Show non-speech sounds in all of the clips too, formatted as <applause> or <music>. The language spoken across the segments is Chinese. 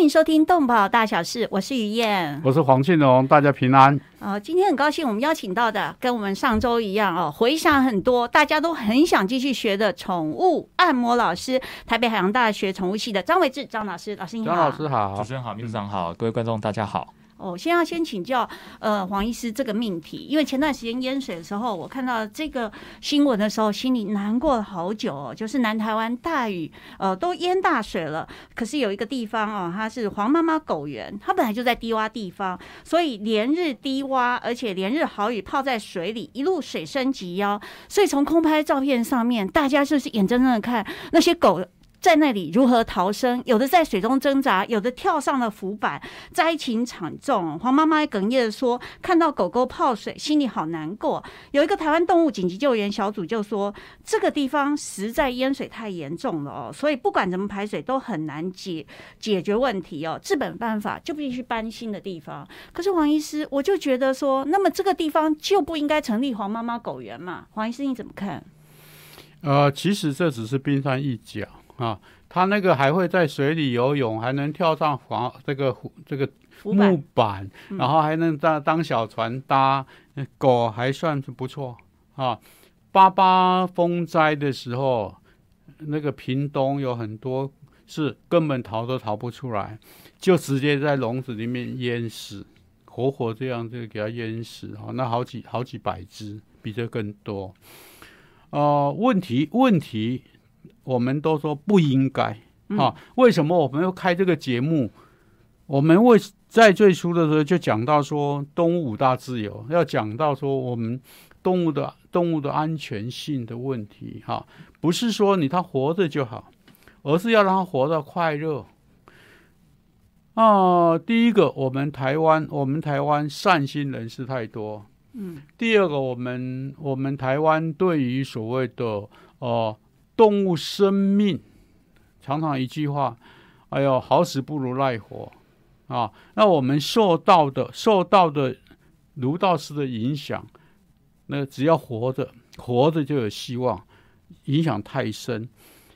欢迎收听《动保大小事》，我是于燕，我是黄庆荣，大家平安。呃，今天很高兴，我们邀请到的跟我们上周一样哦，回想很多，大家都很想继续学的宠物按摩老师，台北海洋大学宠物系的张维志张老师，老师你好。张老师好，主持人好，秘书长好，各位观众大家好。哦，先要先请教呃黄医师这个命题，因为前段时间淹水的时候，我看到这个新闻的时候，心里难过了好久哦。就是南台湾大雨，呃，都淹大水了，可是有一个地方哦，它是黄妈妈狗园，它本来就在低洼地方，所以连日低洼，而且连日好雨泡在水里，一路水深及腰，所以从空拍照片上面，大家就是眼睁睁的看那些狗。在那里如何逃生？有的在水中挣扎，有的跳上了浮板，灾情惨重。黄妈妈哽咽的说：“看到狗狗泡水，心里好难过。”有一个台湾动物紧急救援小组就说：“这个地方实在淹水太严重了哦，所以不管怎么排水都很难解解决问题哦。治本办法就必须搬新的地方。”可是黄医师，我就觉得说，那么这个地方就不应该成立黄妈妈狗园嘛？黄医师你怎么看？呃，其实这只是冰山一角。啊，它那个还会在水里游泳，还能跳上房这个这个木板，然后还能当当小船搭。狗还算是不错啊。八八风灾的时候，那个屏东有很多是根本逃都逃不出来，就直接在笼子里面淹死，活活这样就给它淹死啊。那好几好几百只，比这更多。呃，问题问题。我们都说不应该啊，为什么我们要开这个节目？我们为在最初的时候就讲到说，动物五大自由，要讲到说我们动物的动物的安全性的问题哈，不是说你它活着就好，而是要让它活得快乐啊。第一个，我们台湾我们台湾善心人士太多，嗯。第二个，我们我们台湾对于所谓的哦。动物生命常常一句话，哎呦，好死不如赖活啊！那我们受到的受到的儒道师的影响，那只要活着，活着就有希望。影响太深，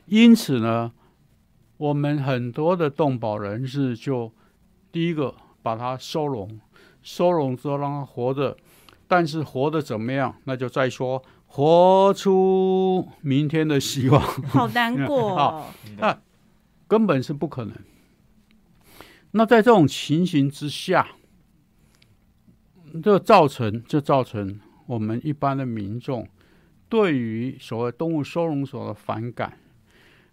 因此呢，我们很多的动保人士就第一个把它收容，收容之后让它活着，但是活得怎么样，那就再说。活出明天的希望，好难过 <laughs> 啊！那根本是不可能。那在这种情形之下，就造成就造成我们一般的民众对于所谓动物收容所的反感。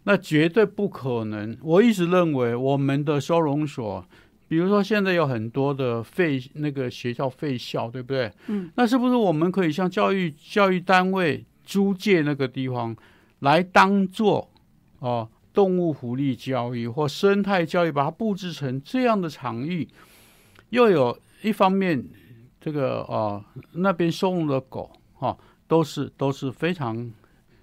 那绝对不可能。我一直认为，我们的收容所。比如说，现在有很多的废那个学校废校，对不对？嗯，那是不是我们可以向教育教育单位租借那个地方，来当做哦动物福利教育或生态教育，把它布置成这样的场域？又有一方面，这个哦那边收容的狗哈都是都是非常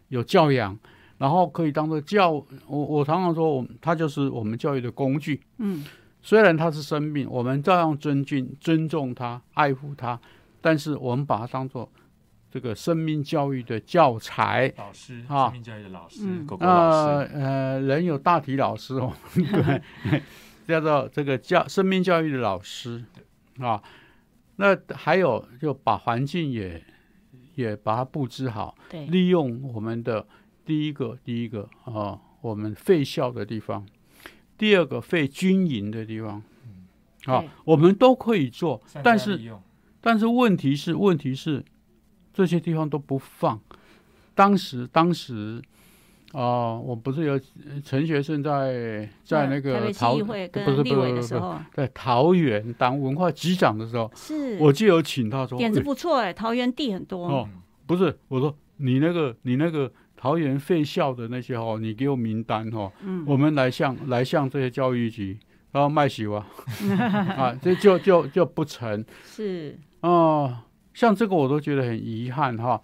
有教养，然后可以当做教我我常常说，我它就是我们教育的工具。嗯。虽然他是生命，我们照样尊敬、尊重他、爱护他，但是我们把它当做这个生命教育的教材。老师，生命教育的老师，狗狗老师。呃，人有大体老师哦，对，<laughs> 叫做这个教生命教育的老师啊。那还有就把环境也也把它布置好，利用我们的第一个第一个啊，我们废校的地方。第二个废军营的地方，啊，我们都可以做，但是，但是问题是，问题是这些地方都不放。当时，当时，啊，我不是有陈学圣在在那个桃不是不是不是在桃园当文化局长的时候，是，我就有请他说点子不错哎，桃园地很多。哦，不是，我说你那个你那个。桃园废校的那些哦，你给我名单哦，我们来向来向这些教育局，然后卖洗哇，<laughs> 啊，这就就就不成。是。哦，像这个我都觉得很遗憾哈。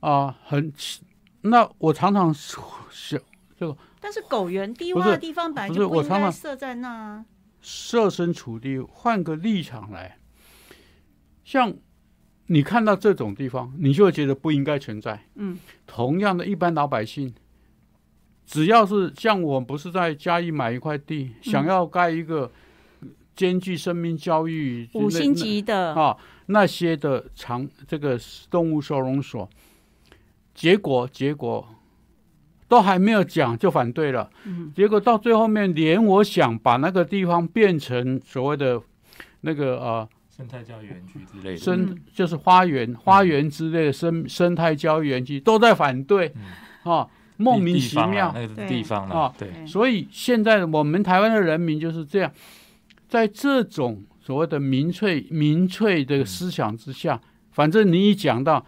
啊，很那我常常想这个，但是狗园低洼的地方本来就不应该设在那，设身处地，换个立场来，像你看到这种地方，你就会觉得不应该存在。嗯，同样的一般老百姓，只要是像我不是在嘉义买一块地，想要盖一个兼具生命教育五星级的啊那些的长这个动物收容所，结果结果。都还没有讲就反对了，嗯，结果到最后面，连我想把那个地方变成所谓的那个呃生态教育园区之类的，生就是花园花园之类的生生态教育园区都在反对，啊，莫名其妙。那个地方啊，对，所以现在我们台湾的人民就是这样，在这种所谓的民粹民粹的思想之下，反正你一讲到。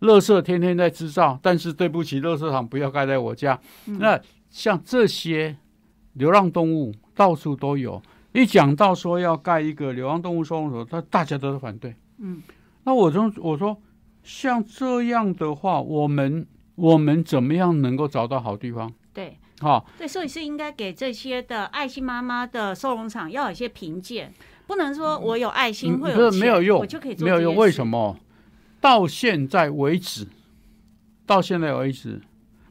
垃圾天天在制造，但是对不起，垃圾场不要盖在我家。那像这些流浪动物到处都有，一讲到说要盖一个流浪动物收容所，他大家都是反对。嗯，那我就我说，像这样的话，我们我们怎么样能够找到好地方？对，好，对，所以是应该给这些的爱心妈妈的收容场要有一些评鉴，不能说我有爱心会有没有用，我就可以没有用，为什么？到现在为止，到现在为止，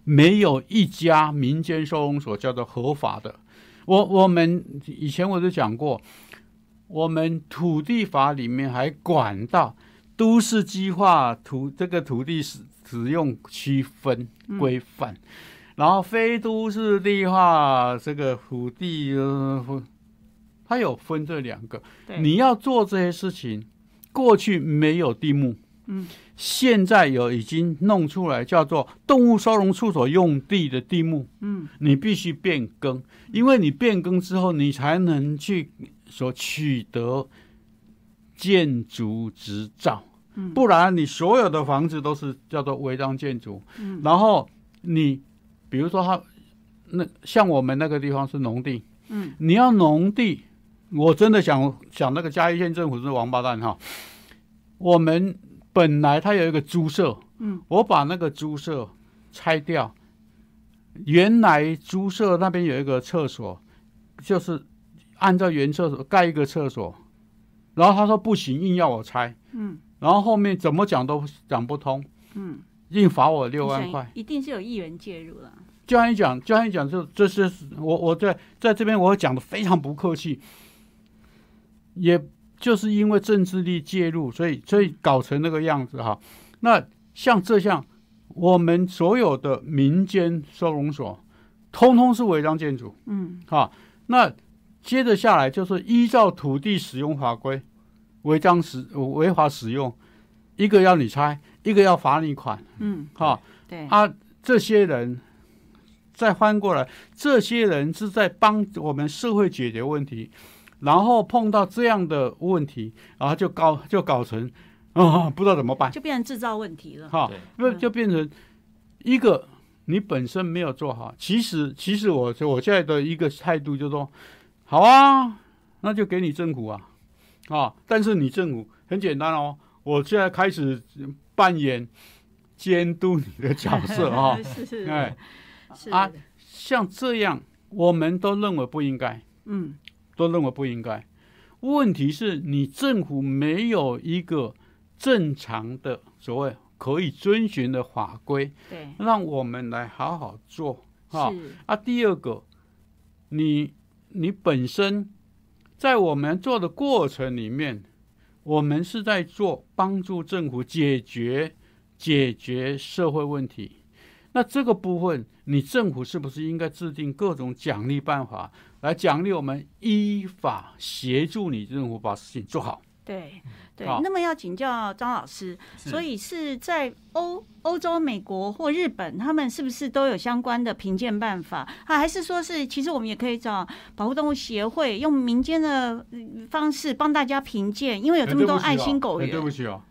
没有一家民间收容所叫做合法的。我我们以前我都讲过，我们土地法里面还管到都市计划土这个土地使使用区分规范，然后非都市地化这个土地，它有分这两个。你要做这些事情，过去没有地目。嗯，现在有已经弄出来叫做动物收容处所用地的地目，嗯，你必须变更，因为你变更之后，你才能去所取得建筑执照，嗯，不然你所有的房子都是叫做违章建筑，嗯，然后你比如说他那像我们那个地方是农地，嗯，你要农地，我真的想想那个嘉义县政府是王八蛋哈，我们。本来它有一个猪舍，嗯，我把那个猪舍拆掉。原来猪舍那边有一个厕所，就是按照原厕所盖一个厕所，然后他说不行，硬要我拆，嗯，然后后面怎么讲都讲不通，嗯，硬罚我六万块，一定是有议员介入了。这样一讲，这样一讲，就这是我我在在这边我讲的非常不客气，也。就是因为政治力介入，所以所以搞成那个样子哈。那像这项，我们所有的民间收容所，通通是违章建筑。嗯，哈。那接着下来就是依照土地使用法规，违章使违法使用，一个要你拆，一个要罚你款。嗯，哈。对。啊，这些人再翻过来，这些人是在帮我们社会解决问题。然后碰到这样的问题，然后就搞就搞成，啊，不知道怎么办，就变成制造问题了。哈，就就变成一个你本身没有做好。其实，其实我我现在的一个态度就是说，好啊，那就给你政府啊，啊，但是你政府很简单哦，我现在开始扮演监督你的角色 <laughs> 啊，是是，哎，啊，像这样，我们都认为不应该，嗯。都认为不应该。问题是你政府没有一个正常的所谓可以遵循的法规，对，让我们来好好做。哈啊，第二个，你你本身在我们做的过程里面，我们是在做帮助政府解决解决社会问题。那这个部分，你政府是不是应该制定各种奖励办法？来奖励我们依法协助你政府把事情做好。对对，那么要请教张老师，所以是在欧欧洲、美国或日本，他们是不是都有相关的评鉴办法？啊，还是说是其实我们也可以找保护动物协会，用民间的方式帮大家评鉴？因为有这么多爱心狗员。对不起哦，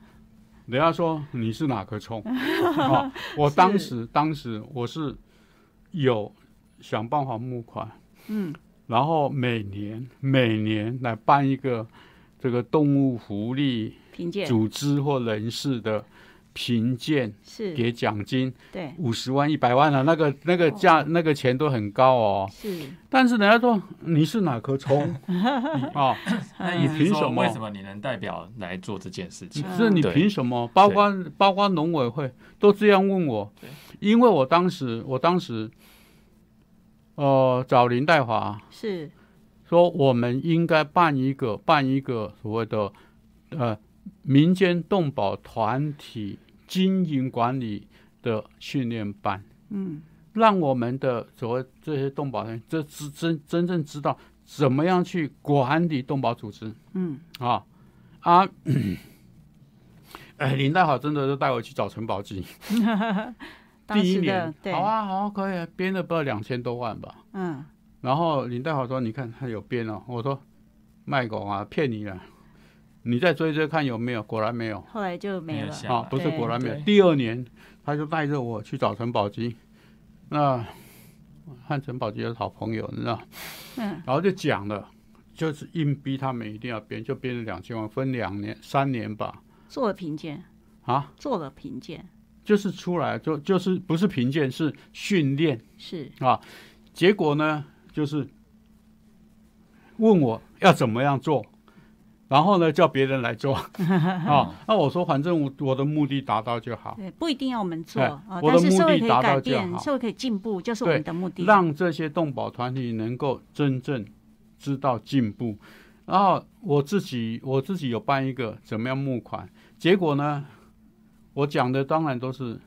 人家说你是哪颗葱啊？<laughs> 我当时当时我是有想办法募款，嗯。然后每年每年来办一个这个动物福利组织或人士的评鉴，是给奖金，对，五十万、一百万啊，那个那个价、那个钱都很高哦。是，但是人家说你是哪棵葱 <laughs> 啊？那你凭什么？为什么你能代表来做这件事情？是你凭什么？包括包括农委会都这样问我，因为我当时我当时，呃，找林代华是说我们应该办一个办一个所谓的呃。民间动保团体经营管理的训练班，嗯，让我们的所谓这些动保人这真真真正知道怎么样去管理动保组织，嗯。啊啊，<clears throat> 哎，林大好真的就带我去找陈宝基，<laughs> 第一年，好啊好啊可以，编了不知道两千多万吧，嗯，然后林大好说，你看他有编哦，我说卖狗啊，骗你了。你再追追看有没有？果然没有，后来就没了。啊，不是果然没有。第二年，他就带着我去找陈宝基，那和陈宝基是好朋友，你知道？嗯。然后就讲了，就是硬逼他们一定要编，就编了两千万，分两年、三年吧。做了评鉴啊？做了评鉴，就是出来就就是不是评鉴是训练是啊？结果呢，就是问我要怎么样做。然后呢，叫别人来做啊？<laughs> 那我说，反正我我的目的达到就好。对，不一定要我们做啊，我的目的达到就好。社会可以进步，就是我们的目的。让这些动保团体能够真正知道进步。然后我自己我自己有办一个怎么样募款？结果呢，我讲的当然都是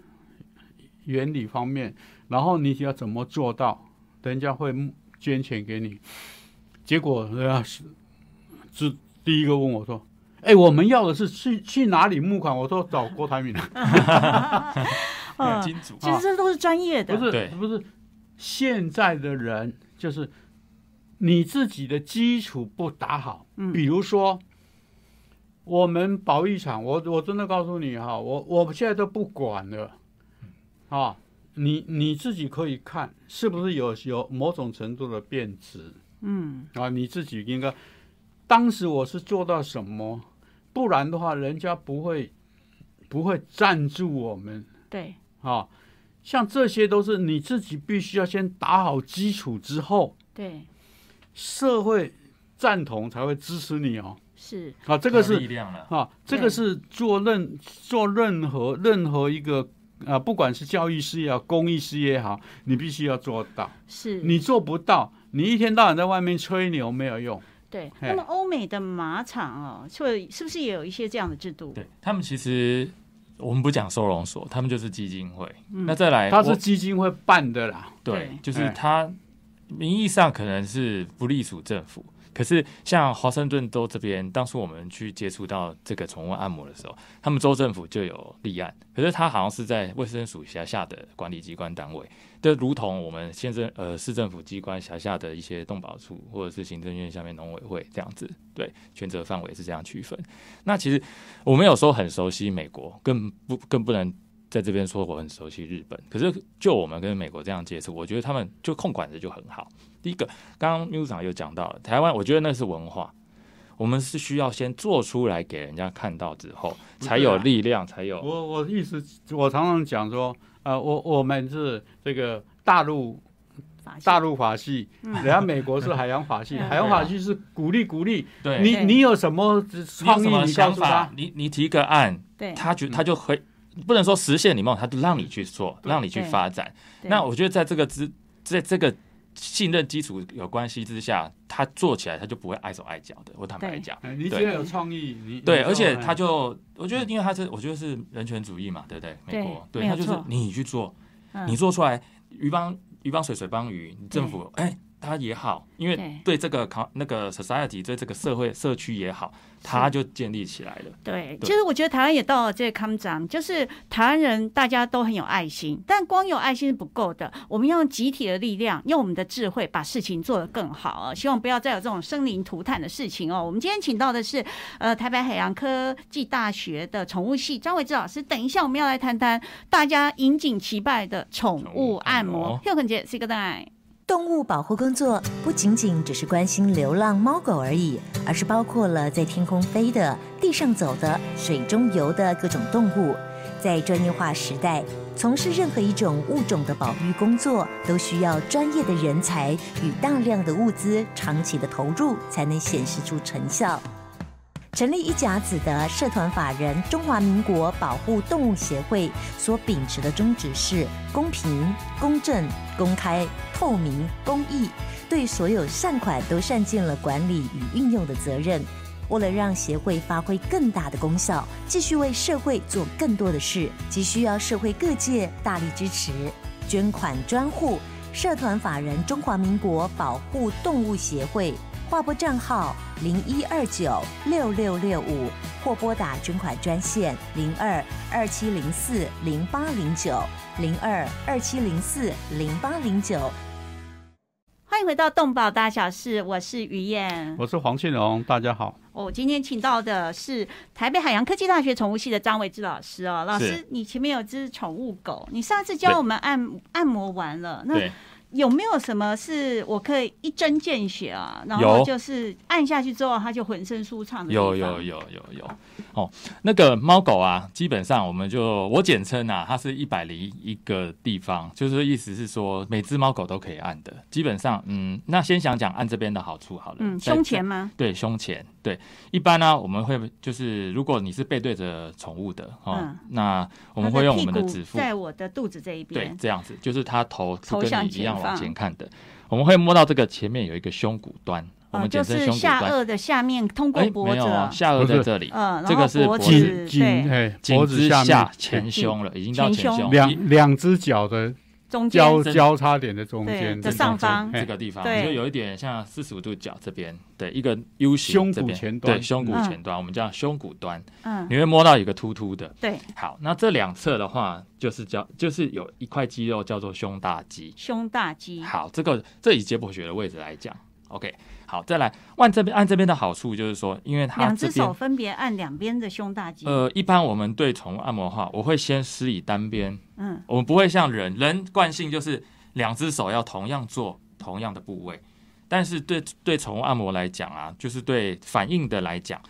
原理方面。然后你要怎么做到，人家会捐钱给你？结果人家是是。第一个问我说：“哎，我们要的是去去哪里募款？”我说：“找郭台铭。<laughs> 金主，其实这都是专业的，不是不是。现在的人就是你自己的基础不打好，比如说我们保育场，我我真的告诉你哈，我我现在都不管了啊，你你自己可以看是不是有有某种程度的变质，嗯啊，你自己应该。当时我是做到什么？不然的话，人家不会不会赞助我们。对，啊，像这些都是你自己必须要先打好基础之后，对，社会赞同才会支持你哦。是啊，这个是力量了啊，这个是做任做任何任何一个啊，不管是教育事业、公益事业也好，你必须要做到。是你做不到，你一天到晚在外面吹牛没有用。对，那么欧美的马场哦，是是不是也有一些这样的制度？对他们其实我们不讲收容所，他们就是基金会。那再来，他是基金会办的啦。对，就是他名义上可能是不隶属政府。可是像华盛顿州这边，当初我们去接触到这个宠物按摩的时候，他们州政府就有立案，可是他好像是在卫生署辖下的管理机关单位，就如同我们县政呃市政府机关辖下的一些动保处或者是行政院下面农委会这样子，对，权责范围是这样区分。那其实我们有时候很熟悉美国，更不更不能。在这边说我很熟悉日本，可是就我们跟美国这样接触，我觉得他们就控管的就很好。第一个，刚刚秘书长有讲到台湾，我觉得那是文化，我们是需要先做出来给人家看到之后，才有力量，才有。我我意思，我常常讲说，呃，我我们是这个大陆大陆法系，人家美国是海洋法系，海洋法系是鼓励鼓励。对，你你有什么创意？你想法？你你提个案，对，他觉他就会。不能说实现你梦，他就让你去做，让你去发展。那我觉得在这个之在这个信任基础有关系之下，他做起来他就不会碍手碍脚的。我坦白讲，你只要有创意，你对，而且他就我觉得，因为他是我觉得是人权主义嘛，对不对？美国对他就是你去做，你做出来鱼帮鱼帮水，水帮鱼，政府哎。他也好，因为对这个考那个 society 对这个社会社区也好，他就建立起来了。对，其实我觉得台湾也到了这个康章，就是台湾人大家都很有爱心，但光有爱心是不够的，我们要用集体的力量，用我们的智慧把事情做得更好啊！希望不要再有这种生灵涂炭的事情哦。我们今天请到的是呃台北海洋科技大学的宠物系张伟志老师，等一下我们要来谈谈大家引颈期盼的宠物按摩。h 很 l 是 Good night。动物保护工作不仅仅只是关心流浪猫狗而已，而是包括了在天空飞的、地上走的、水中游的各种动物。在专业化时代，从事任何一种物种的保育工作，都需要专业的人才与大量的物资，长期的投入，才能显示出成效。成立一甲子的社团法人中华民国保护动物协会，所秉持的宗旨是公平、公正、公开、透明、公益，对所有善款都善尽了管理与运用的责任。为了让协会发挥更大的功效，继续为社会做更多的事，急需要社会各界大力支持。捐款专户：社团法人中华民国保护动物协会，划拨账号零一二九六六六五，或拨打捐款专线零二二七零四零八零九零二二七零四零八零九。欢迎回到动保大小事，我是于燕，我是黄庆荣，大家好。我今天请到的是台北海洋科技大学宠物系的张维志老师哦，老师，你前面有只宠物狗，你上次教我们按按摩完了，那。有没有什么是我可以一针见血啊？然后就是按下去之后，它就浑身舒畅的。有有有有有哦，那个猫狗啊，基本上我们就我简称啊，它是一百零一个地方，就是意思是说每只猫狗都可以按的。基本上，嗯，那先想讲按这边的好处好了。嗯，胸前吗？对，胸前。对，一般呢，我们会就是如果你是背对着宠物的哦，那我们会用我们的指腹在我的肚子这一边，对，这样子就是它头是跟你一样往前看的。我们会摸到这个前面有一个胸骨端，我们简称胸骨端。下颚的下面通过脖子，下颚在这里，嗯，这个是脖子，颈，脖子下前胸了，已经到前胸，两两只脚的。交交叉点的中间的上方。这个地方，就有一点像四十五度角这边，对，一个 U 型胸骨前端，对，胸骨前端，我们叫胸骨端，嗯，你会摸到一个突突的，对，好，那这两侧的话，就是叫，就是有一块肌肉叫做胸大肌，胸大肌，好，这个这以解剖学的位置来讲，OK。好，再来按这边按这边的好处就是说，因为它两只手分别按两边的胸大肌。呃，一般我们对宠物按摩的话，我会先施以单边，嗯，我们不会像人人惯性就是两只手要同样做同样的部位，但是对对宠物按摩来讲啊，就是对反应的来讲，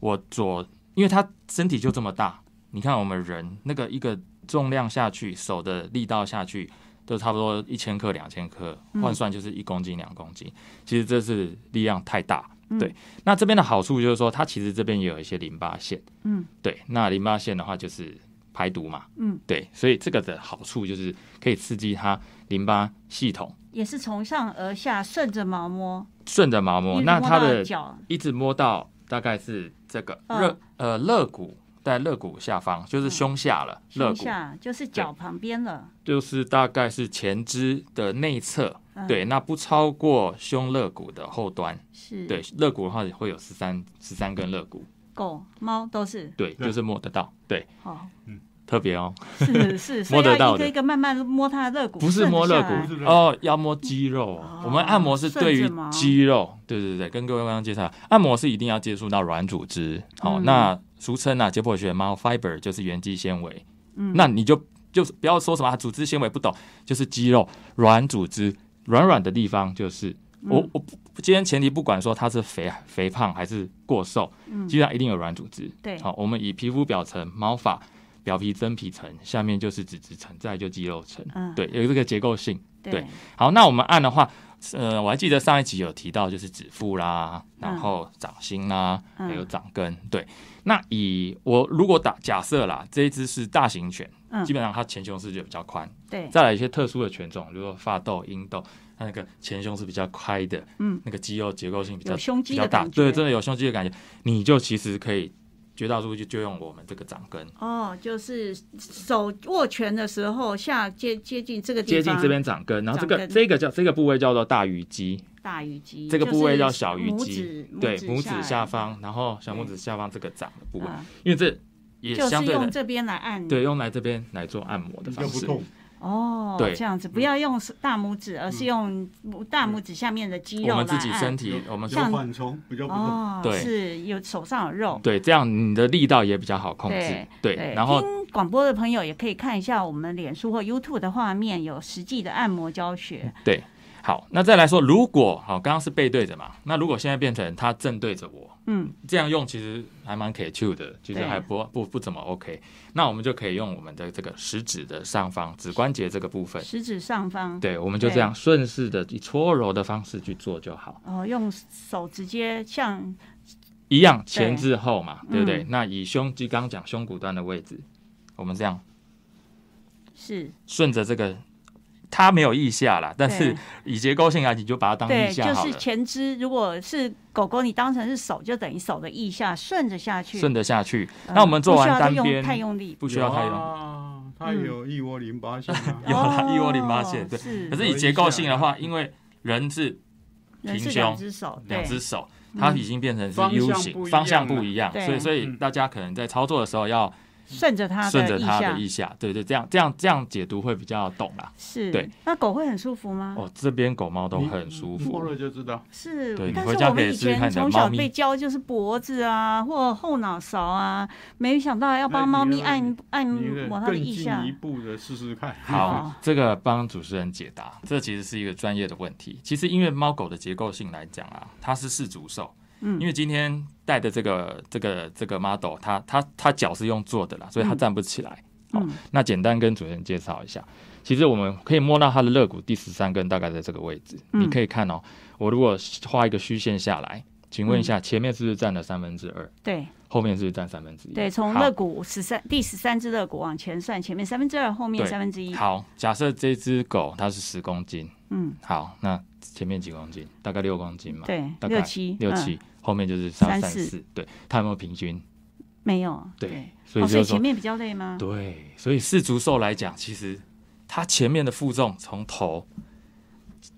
我左，因为它身体就这么大，你看我们人那个一个重量下去，手的力道下去。都差不多一千克、两千克，换算就是一公斤、两公斤。其实这是力量太大，对。那这边的好处就是说，它其实这边也有一些淋巴腺，嗯，对。那淋巴腺的话就是排毒嘛，嗯，对。所以这个的好处就是可以刺激它淋巴系统，也是从上而下顺着毛摸，顺着毛摸。那它的脚一直摸到大概是这个肋呃肋骨。在肋骨下方，就是胸下了。肋骨就是脚旁边了，就是大概是前肢的内侧。对，那不超过胸肋骨的后端。是，对，肋骨的话会有十三十三根肋骨。狗、猫都是。对，就是摸得到。对，好，嗯，特别哦。是是，<laughs> 摸得到一个一个慢慢摸它的肋骨。不是摸肋骨哦，要摸肌肉。我们按摩是对于肌肉。对对对，跟各位刚刚介绍，按摩是一定要接触到软组织。好，那。俗称啊，解剖学猫 fiber 就是原肌纤维，嗯，那你就就不要说什么组织纤维不懂，就是肌肉软组织软软的地方，就是我我今天前提不管说它是肥肥胖还是过瘦，嗯，基本上一定有软组织，对，好，我们以皮肤表层毛发表皮真皮层，下面就是脂质层，再就肌肉层，嗯，对，有这个结构性，对，好，那我们按的话。呃，我还记得上一集有提到，就是指腹啦，然后掌心啦，还有掌根。对，那以我如果打假设啦，这一只是大型犬，基本上它前胸是就比较宽。对，再来一些特殊的犬种，比如说发豆、英豆，它那个前胸是比较开的，嗯，那个肌肉结构性比较比较大，对，真的有胸肌的感觉，你就其实可以。绝大多数就就用我们这个掌根。哦，就是手握拳的时候下接接近这个地方，接近这边掌根，然后这个这个叫这个部位叫做大鱼肌，大鱼肌，这个部位叫小鱼肌，对，拇指下方，然后小拇指下方这个掌的部位，因为这也相对用这边来按，对，用来这边来做按摩的方式。哦，对，这样子不要用大拇指，而是用大拇指下面的肌肉我们自己身体，我们像缓冲比较不哦，对，是有手上有肉，对，这样你的力道也比较好控制。对，然后听广播的朋友也可以看一下我们脸书或 YouTube 的画面，有实际的按摩教学。对。好，那再来说，如果好，刚刚是背对着嘛，那如果现在变成他正对着我，嗯，这样用其实还蛮可 Q 的，其实还不不不怎么 OK。那我们就可以用我们的这个食指的上方指关节这个部分，食指上方，对，我们就这样顺势的以搓揉的方式去做就好，哦，用手直接像一样前至后嘛，对对不对？嗯。那以胸肌刚刚讲胸骨端的位置，我们这样。是。顺着这个，它没有腋下啦，但是以结构性来，你就把它当对，就是腋下好了，前肢，如果是狗狗，你当成是手，就等于手的腋下顺着下去。顺着下去。嗯那我们做完单边，太用力，不需要太用。力，它有一窝淋巴腺啊。<laughs> 有啦哦一窝淋巴腺对。是。可是以结构性的话，因为人是平胸两只手，两只手，嗯。它已经变成是 U 型，方向不一样，对所以所以嗯大家可能在操作的时候要顺着它顺着它的腋下，对对，这样这样这样解读会比较懂啦。是，对。那狗会很舒服吗？哦，这边狗猫都很舒服摸服，了就知道。是对，但你回家是我们以可以试试看前从小被教就是脖子啊，或后脑勺啊，没想到要帮猫咪按按摩它的更腋下进一。步的试试看。好哦，这个帮主持人解答，这其实是一个专业的问题。其实因为猫狗的结构性来讲啊，它是四足兽，嗯因为今天带的这个这个这个 model，它它它脚是用坐的啦，所以它嗯站不起来。好嗯，那简单跟主持人介绍一下，其实我们可以摸到它的肋骨第十三根，大概在这个位置。嗯你可以看哦，我如果画一个虚线下来，请问一下，前面是不是占了三分之二？对后面是不是占三分之一？对，从肋骨十三第十三只肋骨往前算，前面三分之二，后面三分之一。好，假设这只狗它是十公斤，嗯，好，那前面几公斤？大概六公斤嘛，对，大概六七嗯六七，后面就是三三四，对，它有没有平均？没有。对，所以哦，就是说，所以前面比较累吗？对，所以四足兽来讲，其实它前面的负重从头、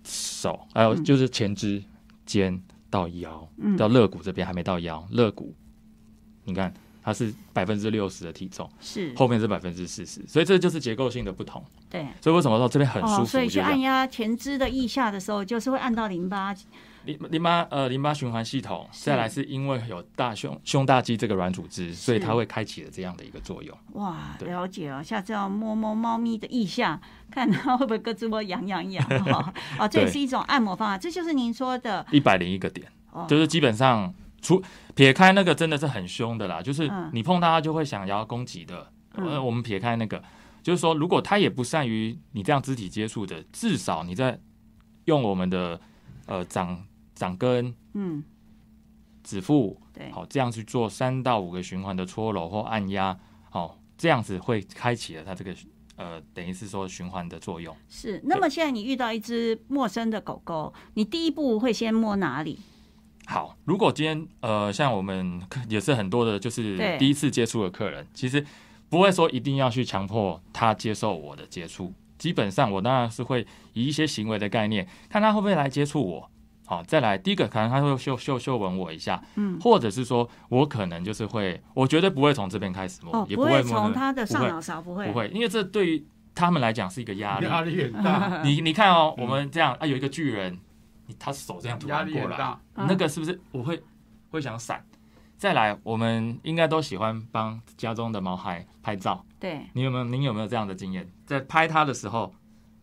手，还有嗯就是前肢、肩到腰，嗯到肋骨这边还没到腰，肋骨，你看它是百分之六十的体重，是，后面是百分之四十，所以这就是结构性的不同。对。所以为什么说这边很舒哦，服？所以去按压前肢的腋下的时候，就是会按到淋巴。淋淋巴呃淋巴循环系统，再来是因为有大胸胸大肌这个软组织，所以它会开启了这样的一个作用。哇，了解哦，下次要摸摸猫咪的腋下，看它会不会咯吱窝痒痒痒。哦，<laughs> 哦这也是一种按摩方法，这就是您说的一百零一个点，哦，就是基本上除撇开那个真的是很凶的啦，就是嗯你碰到它就会想要攻击的。嗯呃，我们撇开那个，就是说如果它也不善于你这样肢体接触的，至少你在用我们的呃掌掌根、嗯，指腹，对，好这样去做三到五个循环的搓揉或按压，好这样子会开启了它这个呃等于是说循环的作用。是。那么现在你遇到一只陌生的狗狗，你第一步会先摸哪里？好，如果今天呃，像我们也是很多的，就是第一次接触的客人，其实不会说一定要去强迫他接受我的接触。基本上，我当然是会以一些行为的概念，看他会不会来接触我。好，再来第一个，可能他会嗅嗅嗅闻我一下，嗯，或者是说我可能就是会，我绝对不会从这边开始摸，哦，也不会从他的上脑勺，不会，不会，因为这对于他们来讲是一个压力。压力很大，你你看哦，嗯我们这样啊，有一个巨人，你他手这样突压然过来，那个是不是我会会想闪？再来，我们应该都喜欢帮家中的毛孩拍照。对，你有没有？您有没有这样的经验？在拍他的时候，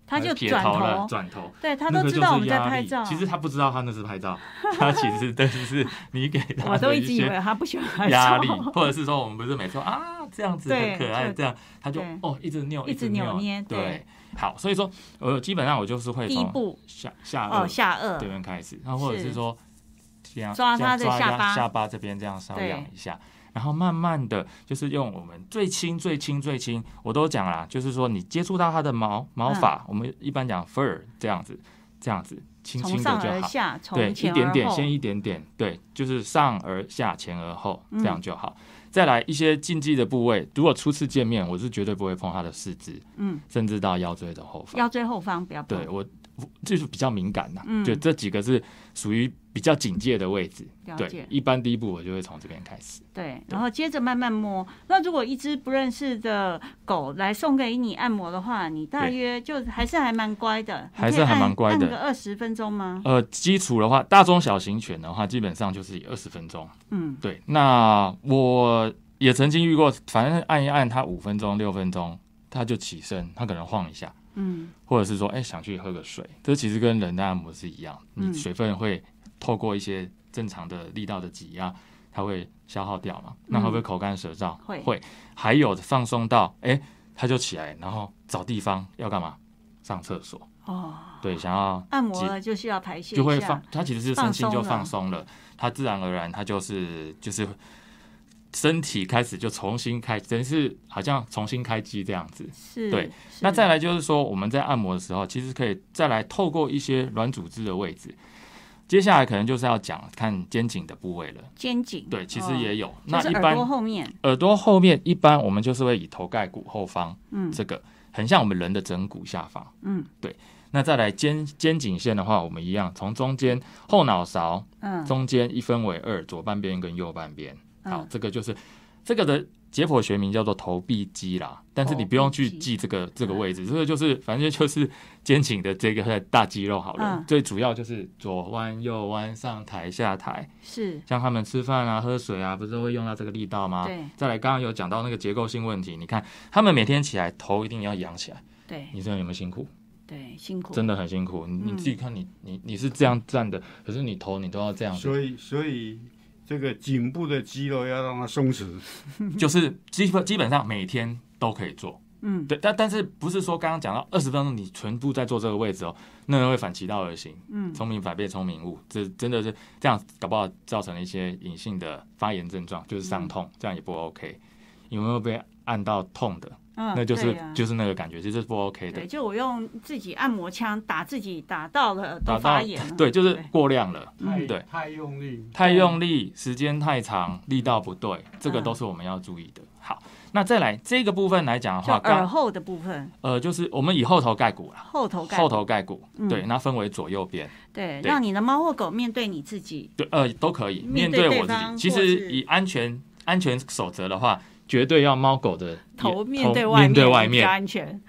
他就呃撇转头了，转头，对，他那个就都知道我们在是压力拍照。其实他不知道他那是拍照，<laughs> 他其实都是你给他我都一直以为它不喜欢拍压力，或者是说我们不是每次说啊这样子对很可爱，这样他就哦一直扭一直扭捏对对。好，所以说呃基本上我就是会从第一步。下下哦，颚下颚这边开始，然后或者是是。说这样抓它的这下巴。下巴这边这样搔对。痒一下，然后慢慢的就是用我们最轻最轻最轻，我都讲啦，就是说你接触到它的毛毛发，我们一般讲 fur 这样子，这样子轻轻的就好。下，对，一点点，先一点点，对，就是上而下，前而后，嗯这样就好。再来一些禁忌的部位，如果初次见面，我是绝对不会碰他的四肢，嗯，甚至到腰椎的后方。腰椎后方不要碰对我我就是比较敏感呐、嗯就这几个是属于比较警戒的位置。对，，一般第一步我就会从这边开始。对，然后接着慢慢摸。那如果一只不认识的狗来送给你按摩的话，你大约就还是还蛮乖的，你还是还蛮乖的按个二十分钟吗？呃，基础的话，大中小型犬的话，基本上就是以二十分钟。嗯，对，那我也曾经遇过，反正按一按它五分钟、六分钟，它就起身，它可能晃一下，嗯。或者是说，哎、想去喝个水，这其实跟人的按摩是一样，嗯。你水分会透过一些正常的力道的挤压，它会消耗掉嘛，那会不会口干舌燥？会。会，还有放松到，哎、他就起来，然后找地方要干嘛？上厕所，哦，对，想要按摩了就需要排泄就会放，他其实是身心就放放松了，他自然而然他就是就是身体开始就重新开，等于是好像重新开机这样子。是，对那再来就是说，我们在按摩的时候，其实可以再来透过一些软组织的位置。接下来可能就是要讲看肩颈的部位了。肩颈，对，其实哦也有。那一般耳朵后面，耳朵后面一般我们就是会以头盖骨后方嗯这个很像我们人的枕骨下方。嗯对那再来肩肩颈线的话，我们一样从中间后脑勺嗯，中间一分为二，左半边跟右半边。好嗯，这个就是这个的解剖学名叫做头臂肌啦，但是你不用去记这个这个位置，这个就是反正就是肩颈的这个大肌肉好了。嗯最主要就是左弯右弯上抬下抬，是，像他们吃饭啊、喝水啊，不是会用到这个力道吗？对再来，刚刚有讲到那个结构性问题，你看他们每天起来头一定要仰起来，对你这样有没有辛苦？对，辛苦，真的很辛苦。你自己看你你你是这样站的，可是你头你都要这样，所以所以这个颈部的肌肉要让它松弛，<laughs> 就是基本基本上每天都可以做。嗯，对，但但是不是说刚刚讲到二十分钟你全部在做这个位置哦，那人会反其道而行，嗯聪明反被聪明误，这真的是这样，搞不好造成了一些隐性的发炎症状，就是伤痛，这样也不 OK。有没有被按到痛的？嗯，那就是、啊就是那个感觉，就是不 OK 的。对，。就我用自己按摩枪打自己，打到了都打发炎了，对，就是过量了，太对。太用力，太用力，时间太长，力道不对，这个嗯都是我们要注意的。好，那再来这个部分来讲的话，刚耳后的部分，呃就是我们以后头盖骨啦，后头盖，后头盖骨，嗯。对，那分为左右边。对，对。让你的猫或狗面对你自己，对，呃，都可以面面对我自己。其实以安全安全守则的话，绝对要猫狗的头面对外面对外比较面。安全，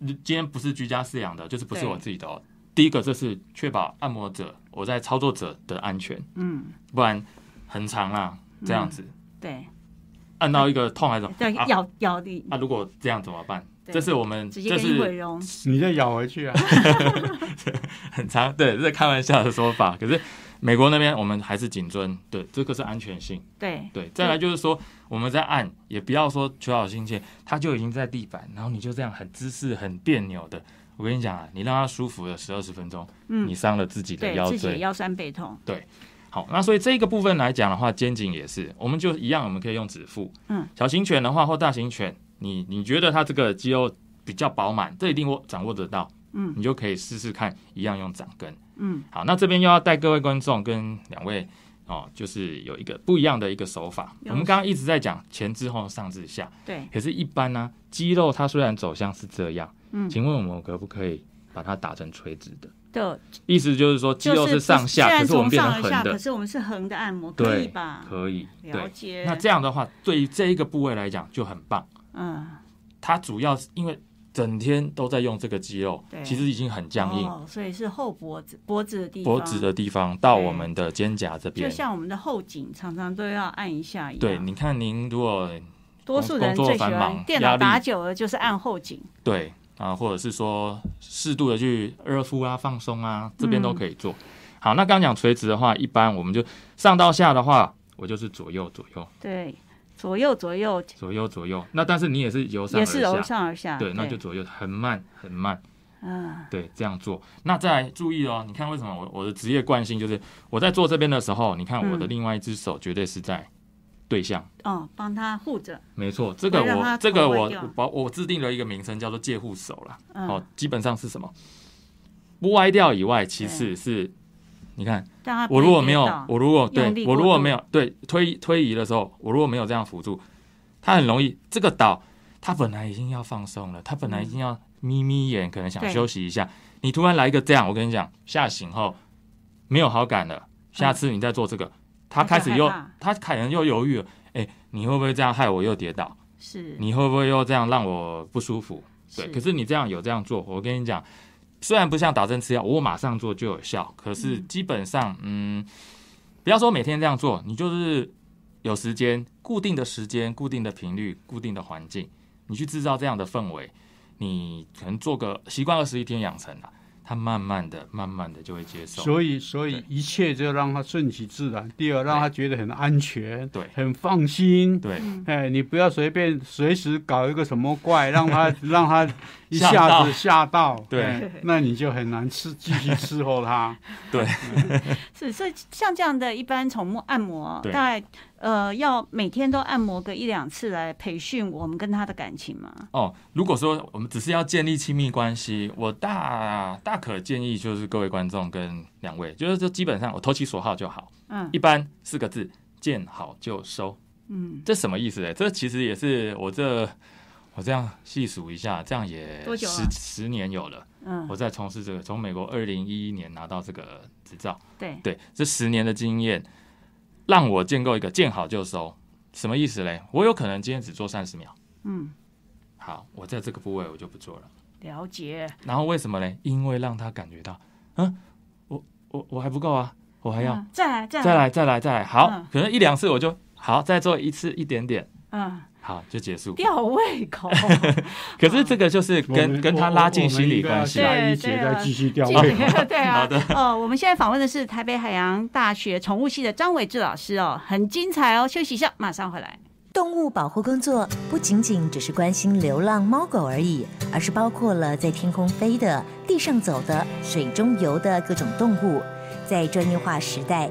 今天不是居家饲养的，就是不是我自己的、哦。第一个，就是确保按摩者我在操作者的安全，嗯，不然很长啊，这样子、对，按到一个痛还是什么咬咬你，啊？如果这样怎么办？对这是我们直接是容，你再咬回去啊！<laughs> 很长，对，这是开玩笑的说法。可是美国那边我们还是谨遵，对，这个是安全性。对，对，再来就是说，我们在按，也不要说求好心切，他就已经在地板，然后你就这样很姿势很别扭的。我跟你讲啊，你让他舒服了十二十分钟，嗯你伤了自己的腰椎。自己腰酸背痛，对好，那所以这个部分来讲的话，肩颈也是，我们就一样，我们可以用指腹。嗯，小型犬的话或大型犬，你你觉得它这个肌肉比较饱满，这一定握掌握得到，嗯你就可以试试看，一样用掌根。嗯，好，那这边又要带各位观众跟两位哦，就是有一个不一样的一个手法。我们刚刚一直在讲前置后、上至下，对，可是，一般呢，肌肉它虽然走向是这样，嗯，请问我们可不可以把它打成垂直的？的意思就是说，肌肉是上下，可是我们变成横的可，是我们是横的按摩，可以吧？可以。了，解，那这样的话，对于这一个部位来讲就很棒。嗯，它主要是因为整天都在用这个肌肉，其实已经很僵硬，哦，所以是后脖子脖子的地方，脖子的地方到我们的肩胛这边就。像我们的后颈常常都要按一下一样。对，你看您如果多数人工作最喜繁忙欢电脑打久了就是按后颈。对啊，或者是说适度的去热敷啊、放松啊，这边都可以做。好，那刚刚讲垂直的话，一般我们就上到下的话，我就是左右左右对，左右左右左右左右。那但是你也是由上而也是由下，上而下。对，那就左右很慢很慢，嗯，对，这样做。那再来注意哦，你看为什么我我的职业惯性就是我在做这边的时候，你看我的嗯另外一只手绝对是在对象。哦，帮他护着。没错，这个我这个我把我制定了一个名称叫做借护手啦。嗯，哦，基本上是什么？不歪掉以外，其次是，你看我如果没有，我如果对我如果没有对推推移的时候，我如果没有这样辅助，它很容易这个岛，它本来已经要放松了，它本来已经要眯眯眼，可能想休息一下，你突然来一个这样，我跟你讲，吓醒后没有好感了，下次你再做这个，它他开始又害它可能又犹豫了，哎，你会不会这样害我又跌倒？是，你会不会又这样让我不舒服？对，可是你这样有这样做，我跟你讲，虽然不像打针吃药，我马上做就有效，可是嗯基本上，嗯，不要说每天这样做，你就是有时间、固定的时间、固定的频率、固定的环境，你去制造这样的氛围，你可能做个习惯二十一天养成了。他慢慢的、慢慢的就会接受，所以，所以一切就让他顺其自然。第二，让他觉得很安全，对，很放心，对。哎，你不要随便随时搞一个什么怪，<laughs> 让他让他一下子吓到，对，那你就很难伺继续伺候他。对，<laughs> 是，所以像这样的一般宠物按摩，大概。呃，要每天都按摩个一两次来培训我们跟他的感情吗？哦，如果说我们只是要建立亲密关系，我大大可建议就是各位观众跟两位，就是这基本上我投其所好就好。嗯，一般四个字，见好就收。嗯，这什么意思呢？这其实也是我这我这样细数一下，这样也十十年有了。嗯，我在从事这个，从美国二零一一年拿到这个执照。对对，这十年的经验。让我建构一个见好就收，什么意思嘞？我有可能今天只做三十秒，嗯，好，我在这个部位我就不做了。了解。然后为什么嘞？因为让他感觉到，嗯，我我我还不够啊，我还要再来再再来再来再来，好，可能一两次我就好，再做一次一点点，嗯。好，就结束。吊胃口。<laughs> 可是这个就是跟跟他拉近心理关系。下一节再继续吊胃口。<laughs> 对啊。好的。哦，我们现在访问的是台北海洋大学宠物系的张伟志老师哦，很精彩哦。休息一下，马上回来。动物保护工作不仅仅只是关心流浪猫狗而已，而是包括了在天空飞的、地上走的、水中游的各种动物。在专业化时代，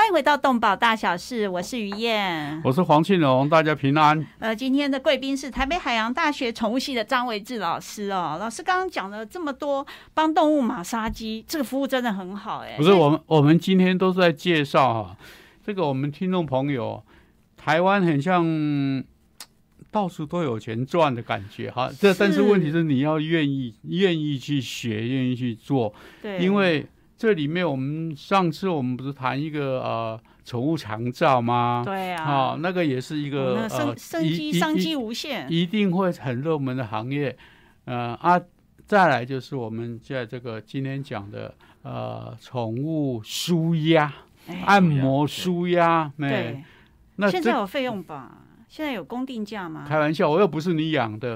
欢迎回到动保大小事，我是于燕，我是黄庆荣，大家平安。呃，今天的贵宾是台北海洋大学宠物系的张维志老师哦。老师刚刚讲了这么多，帮动物马杀鸡，这个服务真的很好哎。不是我们，我们今天都是在介绍哈，这个我们听众朋友，台湾很像到处都有钱赚的感觉哈。这但是问题是你要愿意愿意去学，愿意去做，对，因为。这里面我们上次我们不是谈一个呃宠物长照吗？对啊，啊那个也是一个呃生机商机无限，一定会很热门的行业。呃啊，再来就是我们在这个今天讲的呃宠物舒压、按摩舒压，对，那现在有费用吧？现在有公定价吗？开玩笑，我又不是你养的。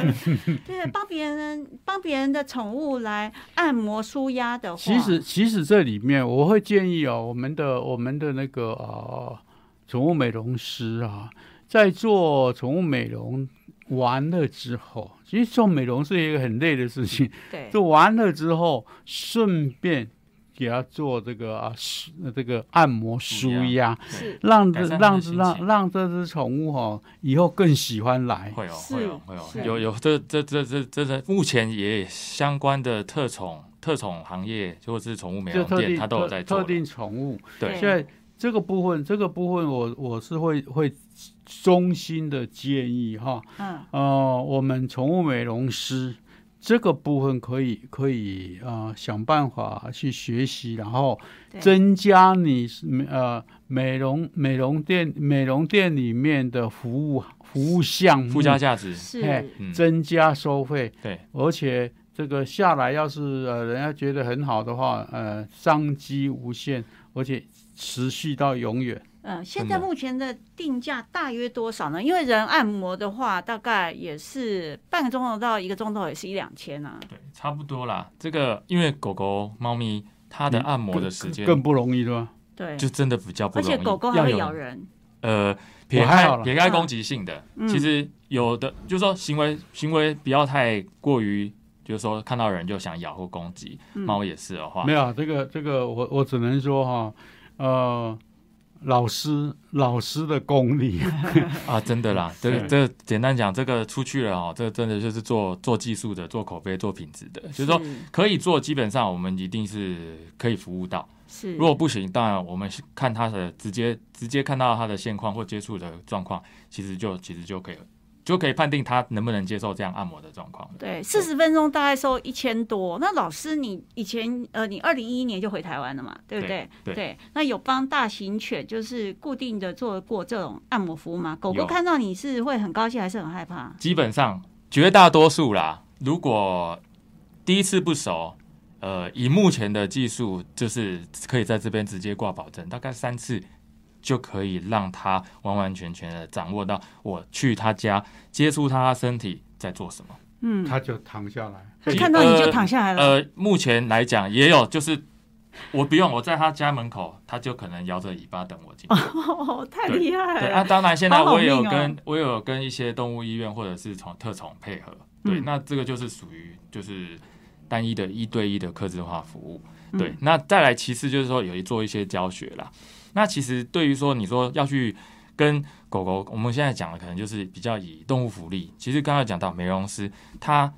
<laughs> 对，帮别人帮别人的宠物来按摩舒压的话，其实其实这里面我会建议哦，我们的我们的那个呃宠物美容师啊，在做宠物美容完了之后，其实做美容是一个很累的事情。对，做完了之后顺便。给他做这个啊，这个按摩舒压，让这让这让让这只宠物哈以后更喜欢来。会有会有会有有。有这这这这这这目前也相关的特宠特宠行业，或者是宠物美容店，它都有在做特定宠物。对，现在这个部分这个部分，我我是会会衷心的建议哈，嗯。呃，我们宠物美容师。这个部分可以可以啊，想办法去学习，然后增加你呃美容美容店美容店里面的服务服务项目。附加价值。是。增加收费。对，而且这个下来要是呃人家觉得很好的话，呃商机无限，而且持续到永远。嗯，现在目前的定价大约多少呢？因为人按摩的话，大概也是半个钟头到一个钟头，也是一两千啊。对，差不多啦。这个因为狗狗、猫咪它的按摩的时间更不容易，对吧？对，就真的比较不容易。而且狗狗还会咬人。呃，撇开撇开攻击性的，其实有的就是说行为行为不要太过于，就是说看到人就想咬或攻击。猫也是的话，没有这个这个，我我只能说哈，呃。老师老师的功力。<laughs> 啊，真的啦，<laughs> 这个这简单讲，这个出去了哦，这个真的就是做做技术的、做口碑、做品质的，就是说可以做，基本上我们一定是可以服务到。是，如果不行，当然我们看他的直接直接看到他的现况或接触的状况，其实就其实就可以就可以判定他能不能接受这样按摩的状况。对，四十分钟大概收一千多。那老师，你以前呃，你二零一一年就回台湾了嘛，对不对？对。那有帮大型犬就是固定的做过这种按摩服务吗？狗狗看到你是会很高兴还是很害怕？基本上绝大多数啦，如果第一次不熟，呃，以目前的技术，就是可以在这边直接挂保证，大概三次就可以让他完完全全的掌握到我去他家接触他身体在做什么。嗯，他就躺下来。他看到你就躺下来了。呃，目前来讲也有，就是我不用我在他家门口，他就可能摇着尾巴等我进去。<laughs> 哦，太厉害了。对啊，当然现在我也有跟、我有跟一些动物医院或者是从特宠配合，对，嗯那这个就是属于就是单一的一对一的客制化服务，嗯对，那再来其次就是说有一做一些教学啦。那其实对于说你说要去跟狗狗，我们现在讲的可能就是比较以动物福利。其实刚才讲到美容师，他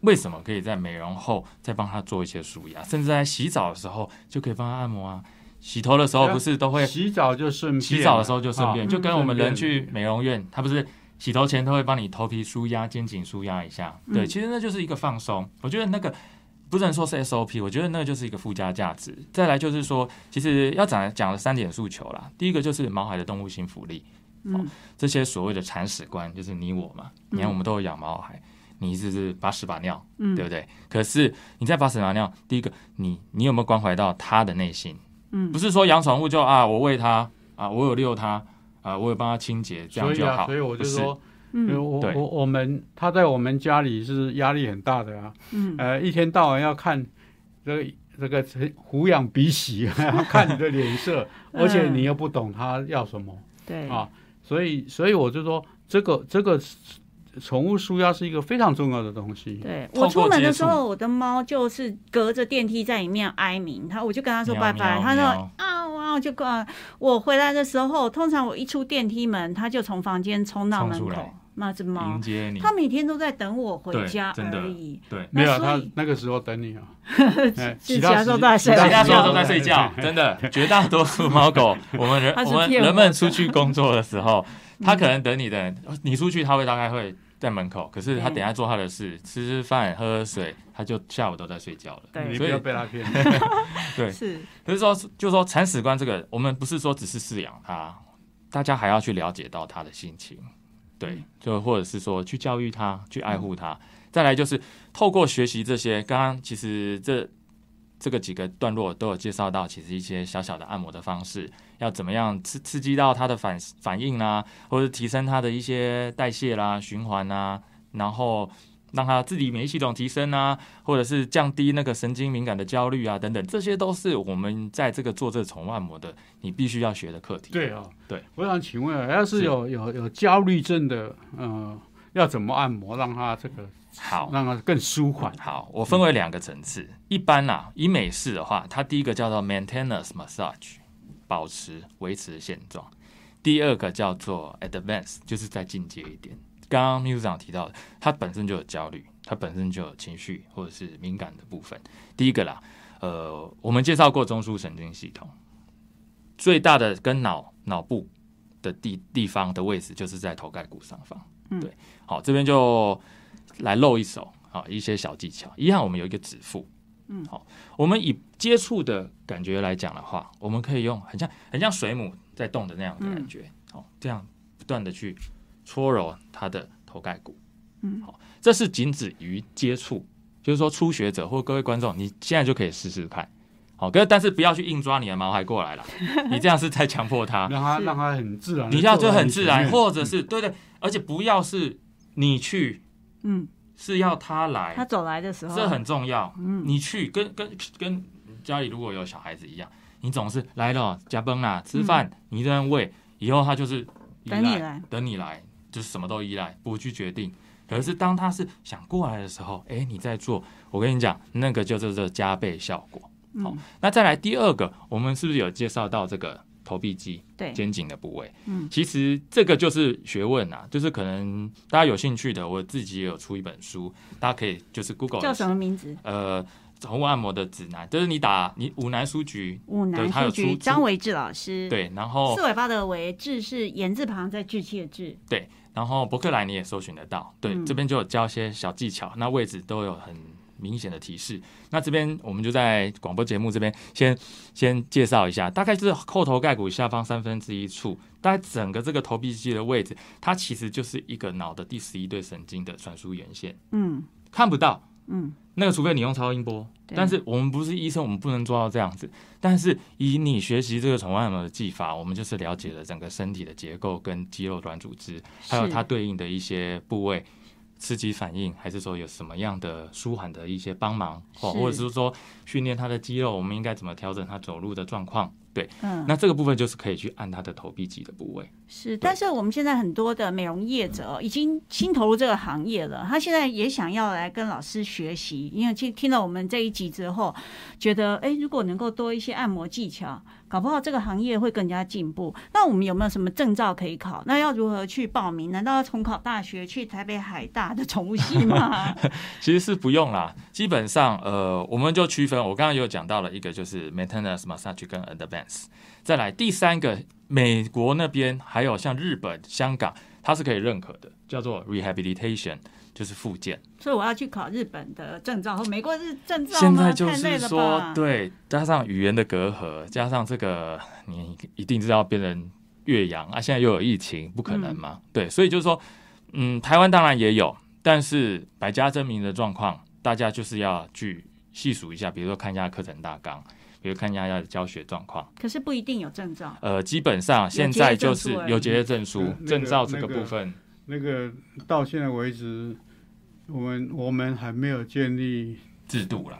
为什么可以在美容后再帮他做一些舒压，甚至在洗澡的时候就可以帮他按摩啊。洗头的时候不是都会洗澡就顺便，洗澡的时候就顺便，啊就跟我们人去美容院，他不是洗头前都会帮你头皮舒压、肩颈舒压一下。对，嗯其实那就是一个放松。我觉得那个不能说是 SOP，我觉得那个就是一个附加价值。再来就是说，其实要讲讲了三点诉求啦。第一个就是毛孩的动物性福利，嗯这些所谓的铲屎官，就是你我嘛。你看我们都有养毛孩，你一直是把屎把尿，嗯对不对？可是你在把屎把尿，第一个你你有没有关怀到他的内心？嗯不是说养宠物就啊，我喂它啊，我有遛它啊，我有帮它清洁，这样所以啊，就好。所以我就不是说，嗯。我我我们他在我们家里是压力很大的啊，嗯。呃，一天到晚要看这个这个虎养鼻息，<laughs> 看你的脸色，嗯。而且你又不懂他要什么。对。啊，所以所以我就说这个这个宠物舒压是一个非常重要的东西。对我出门的时候，我的猫就是隔着电梯在里面哀鸣，它我就跟它说拜拜，喵它说喵啊哇就过来。我回来的时候，通常我一出电梯门，它就从房间冲到门口迎，接你。他每天都在等我回家真的而已。对，没有他那个时候等你啊，<laughs> 其他时候都在睡其他时候觉都在睡觉，<laughs> 真的，绝大多数猫狗，<laughs> 我们人我们人们出去工作的时候，他可能等你的，你出去他会大概会在门口，可是他等下做他的事，吃吃饭，喝喝水，他就下午都在睡觉了。对。所以要被他骗。对，是。可是说，就说铲屎官这个，我们不是说只是饲养它，大家还要去了解到它的心情，对，就或者是说去教育他，去爱护他。再来就是透过学习这些，刚刚其实这这个几个段落都有介绍到，其实一些小小的按摩的方式，要怎么样刺刺激到他的反反应啦，或者提升他的一些代谢啦、循环啦，然后。让他自己免疫系统提升啊，或者是降低那个神经敏感的焦虑啊，等等，这些都是我们在这个做这个宠物按摩的，你必须要学的课题。对啊，对，我想请问啊，要是是有有有焦虑症的，呃，要怎么按摩让他这个好，让他更舒缓？好，我分为两个层次。一般啊、以美式的话，它第一个叫做 maintenance massage，保持维持现状；第二个叫做 advance，就是再进阶一点。刚刚秘书长提到的，他本身就有焦虑，他本身就有情绪或者是敏感的部分。第一个啦，呃，我们介绍过中枢神经系统，最大的跟脑脑部的地地方的位置就是在头盖骨上方。嗯对，好，这边就来露一手啊，一些小技巧。一样，我们有一个指腹，嗯好，我们以接触的感觉来讲的话，我们可以用很像很像水母在动的那样的感觉，好、这样不断的去搓揉他的头盖骨，嗯。好，这是仅止于接触，就是说初学者或各位观众，你现在就可以试试看。好，可是但是不要去硬抓你的毛孩过来了，<laughs> 你这样是在强迫他。让他让他很自然，你要就很自然，或或者是对对，而且不要是你去，嗯，是要他来，他走来的时候，这很重要。嗯。你去跟跟跟家里如果有小孩子一样，你总是来了加崩啦，吃饭、你这样喂，以后他就是等你来，等你来，就是什么都依赖，不去决定。可是当他是想过来的时候，哎，你在做，我跟你讲，那个就是这加倍效果。好嗯那再来第二个，我们是不是有介绍到这个头臂肌、对，肩颈的部位。嗯，其实这个就是学问啊，就是可能大家有兴趣的，我自己也有出一本书，大家可以就是 Google 叫什么名字？呃，宠物按摩的指南，就是你打你五南书局，五南书局，张维志老师。，对，然后四尾巴的维志是言字旁在志气的志。然后博客来你也搜寻得到，对，嗯这边就有教一些小技巧，那位置都有很明显的提示。那这边我们就在广播节目这边先先介绍一下，大概就是后头盖骨下方三分之一处，大概整个这个头皮肌的位置，它其实就是一个脑的第十一对神经的传输沿线，嗯看不到。嗯，那个除非你用超音波，对但是我们不是医生，我们不能做到这样子。但是以你学习这个宠物按摩的技法，我们就是了解了整个身体的结构跟肌肉软组织，还有它对应的一些部位。刺激反应，还是说有什么样的舒缓的一些帮忙，或或者是说训练它的肌肉，我们应该怎么调整它走路的状况？对，嗯，那这个部分就是可以去按它的头臂肌的部位。是，但是我们现在很多的美容业者已经新投入这个行业了，他现在也想要来跟老师学习，因为听听了我们这一集之后，觉得哎，如果能够多一些按摩技巧，搞不好这个行业会更加进步。那我们有没有什么证照可以考？那要如何去报名？难道要重考大学去台北海大的宠物系吗？<laughs> 其实是不用啦，基本上呃，我们就区分，我刚刚有讲到了一个就是 maintenance massage 跟 advance，再来第三个，美国那边还有像日本、香港，它是可以认可的，叫做 rehabilitation，就是复健。所以我要去考日本的证照和美国的证照吗？现在就是说吧，对，加上语言的隔阂，加上这个你一定知道变成岳阳啊，现在又有疫情，不可能嘛，对，所以就是说，嗯，台湾当然也有，但是百家争鸣的状况，大家就是要去细数一下，比如说看一下课程大纲，比如看一下他的教学状况，可是不一定有证照。呃，基本上现在就是有结业证书嗯、那个证照这个部分，那个到现在为止，我们我们还没有建立制度啦。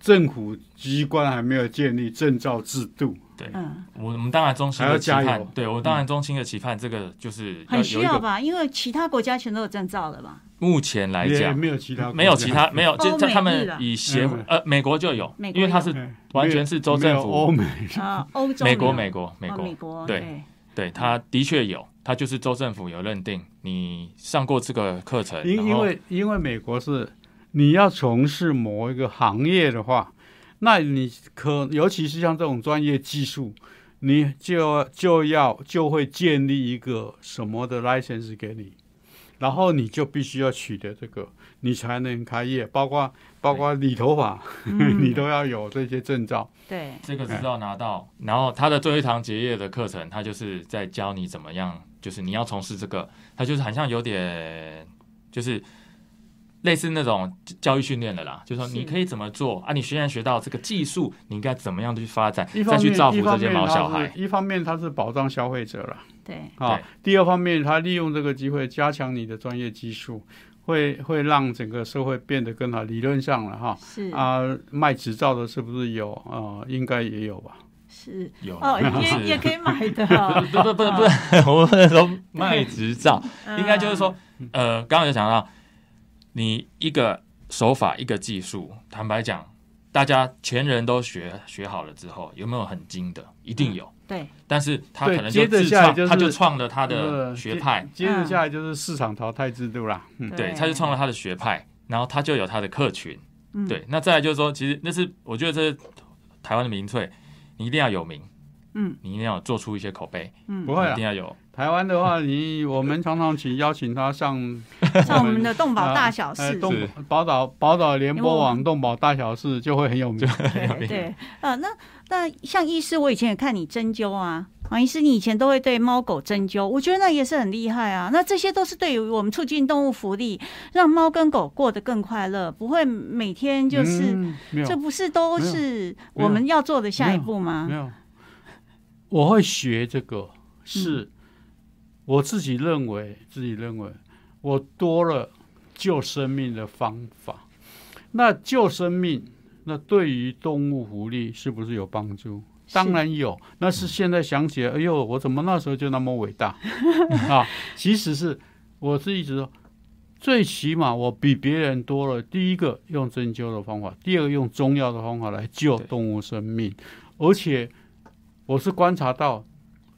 政府机关还没有建立证照制度，对嗯，我们当然衷心的期盼，对我当然衷心的期盼，这个就是很需要吧？因为其他国家全都有证照了吧？目前来讲，没有其他没有其他 <laughs> 没有，就他们以协呃美国就有，因为它是哎完全是州政府。欧美。啊，欧洲美国美国美国，对对，它的确有，它就是州政府有认定你上过这个课程，因因为因为美国是你要从事某一个行业的话，那你可尤其是像这种专业技术，你就就要就会建立一个什么的 license 给你，然后你就必须要取得这个，你才能开业，包括包括理头发，<laughs> 嗯你都要有这些证照。对，这个执照拿到，然后他的最后一堂结业的课程，他就是在教你怎么样，就是你要从事这个，他就是好像有点就是。类似那种教育训练的啦，就是说你可以怎么做啊？你虽然学到这个技术，你应该怎么样去发展，再去造福这些毛小孩。一方面它是保障消费者了。对，啊，第二方面，它利用这个机会加强你的专业技术，会会让整个社会变得更好。理论上了哈，是啊，卖执照的是不是有啊、应该也有吧？是有也也可以买的哦，不不不不是，我们说卖执照，嗯应该就是说，呃，刚刚有讲到，你一个手法一个技术，坦白讲，大家前人都学学好了之后，有没有很精的？一定有，对，但是他可能就自创，就是他就创了他的呃学派，接接着下来就是市场淘汰制度啦。嗯，对，他就创了他的学派，然后他就有他的客群，嗯。对，那再来就是说，其实那是我觉得这是台湾的民粹，你一定要有名，嗯。你一定要做出一些口碑，嗯，不会啊。一定。要有，台湾的话，你我们常常请邀请他上 <laughs> 上我们的动保大小事，呃动是宝岛宝岛联播网网动保大小事就会很有名。对对，呃，那那像医师，我以前也看你针灸啊，黄医师，你以前都会对猫狗针灸，我觉得那也是很厉害啊。那这些都是对于我们促进动物福利，让猫跟狗过得更快乐，不会每天就是，嗯、这不是都是我们要做的下一步吗？没？有，我会学这个，是我自己认为，自己认为我多了救生命的方法。那救生命，那对于动物福利是不是有帮助？当然有，那是现在想起来，哎呦，我怎么那时候就那么伟大 <laughs> 啊？其实是我是一直说，最起码我比别人多了。第一个用针灸的方法，第二个用中药的方法来救动物生命，而且我是观察到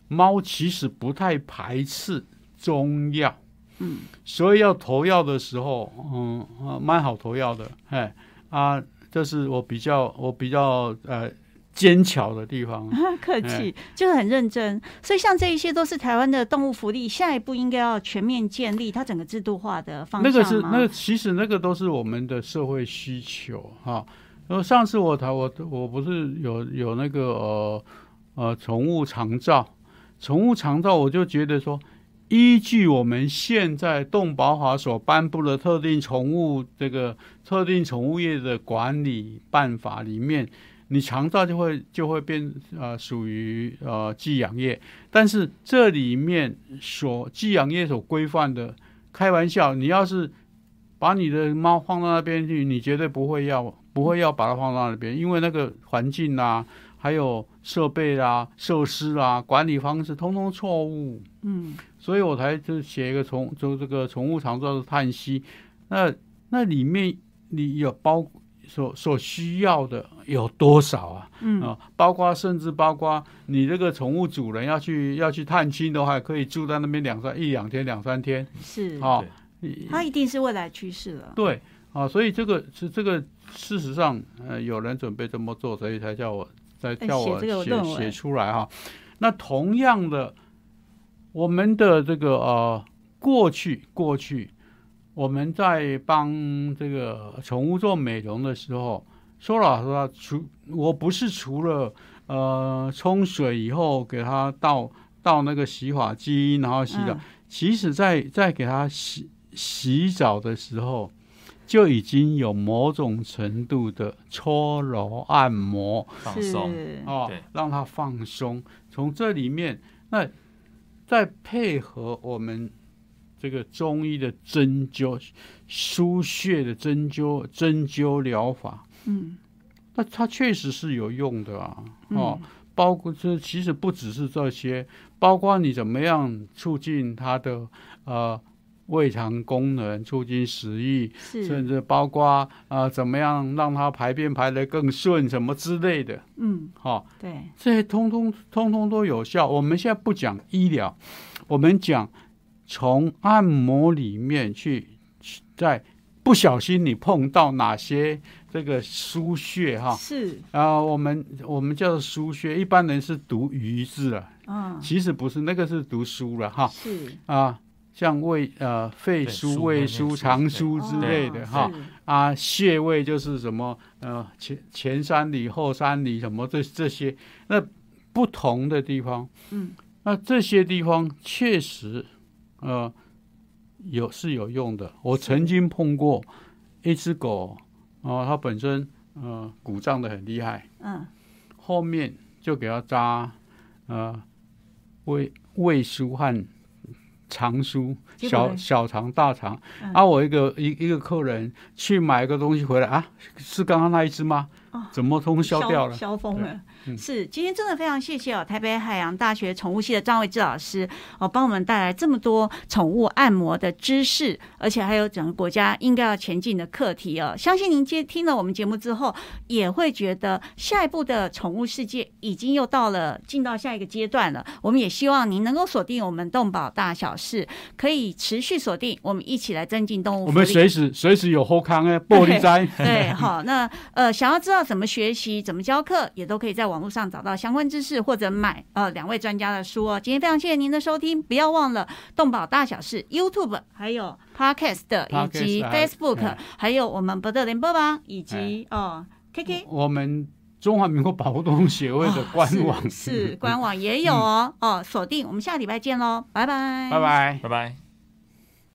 猫其实不太排斥中药，嗯，所以要投药的时候，嗯，啊蛮好投药的，哎啊，这是我比较我比较呃坚巧的地方。<laughs> 客气，就是很认真。所以像这一些都是台湾的动物福利，下一步应该要全面建立它整个制度化的方向那个是那个，其实那个都是我们的社会需求哈。然后上次我谈我我不是有有那个呃呃宠物长照，宠物肠道我就觉得说，依据我们现在动保法所颁布的特定宠物这个特定宠物业的管理办法里面，你肠道就会就会变呃属于呃寄养业，但是这里面所寄养业所规范的，开玩笑，你要是把你的猫放到那边去，你绝对不会要不会要把它放到那边，因为那个环境啊，还有设备啊、设施啊、管理方式，通通错误。嗯所以我才就写一个宠，就这个宠物常做的叹息。那那里面你有包所所需要的有多少啊？嗯啊，包括甚至包括你这个宠物主人要去要去探亲的话，可以住在那边两三一两天、两三天。是，啊，它一定是未来趋势了。对啊，所以这个是这个事实上，呃，有人准备这么做，所以才叫我才叫我哎写这个写出来哈。那同样的，我们的这个呃过去过去我们在帮这个宠物做美容的时候，说老实话，除我不是除了呃冲水以后给它倒倒那个洗发精，然后洗澡，嗯其实在在给它洗洗澡的时候，就已经有某种程度的搓揉按摩。放松，哦，让它放松。从这里面，那再配合我们这个中医的针灸、输血的针灸、针灸疗法，嗯。那它确实是有用的啊，嗯。哦，包括这其实不只是这些，包括你怎么样促进它的呃胃肠功能，促进食欲，甚至包括呃怎么样让它排便排得更顺，什么之类的，嗯哈、对。这些通通通通都有效。我们现在不讲医疗，我们讲从按摩里面去，在不小心你碰到哪些这个输血哈，是。啊，我们我们叫做输血，一般人是读鱼字啊，嗯。其实不是，那个是读书了哈。是。啊，像胃呃肺对腧、胃腧、肠对腧之类的哦哈。是啊，穴位就是什么呃前前三里后三里什么这这些，那不同的地方，嗯那这些地方确实呃有是有用的。我曾经碰过一只狗，啊、它本身呃鼓胀的很厉害，嗯后面就给它扎呃胃胃腧和肠腧，小小肠、大肠。嗯啊，我一个一一个客人去买一个东西回来啊，是刚刚那一只吗？哦怎么通通消掉了？消疯了。嗯是，今天真的非常谢谢哦，台北海洋大学宠物系的张维志老师哦，帮我们带来这么多宠物按摩的知识，而且还有整个国家应该要前进的课题哦。相信您接听了我们节目之后，也会觉得下一步的宠物世界已经又到了进到下一个阶段了。我们也希望您能够锁定我们动保大小事，可以持续锁定，我们一起来增进动物。我们随时随时有后康哎，玻璃灾。对，好，那呃，想要知道怎么学习、怎么教课，也都可以在网络上找到相关知识，或者买呃两位专家的书哦。今天非常谢谢您的收听，不要忘了动保大小事 YouTube，还有 Podcast 以及 Facebook，哎还有我们博德联播网以及哦 KK。我们中华民国保护动物协会的官网是是官网也有哦哦，锁定我们下礼拜见喽，拜拜，拜拜。拜拜。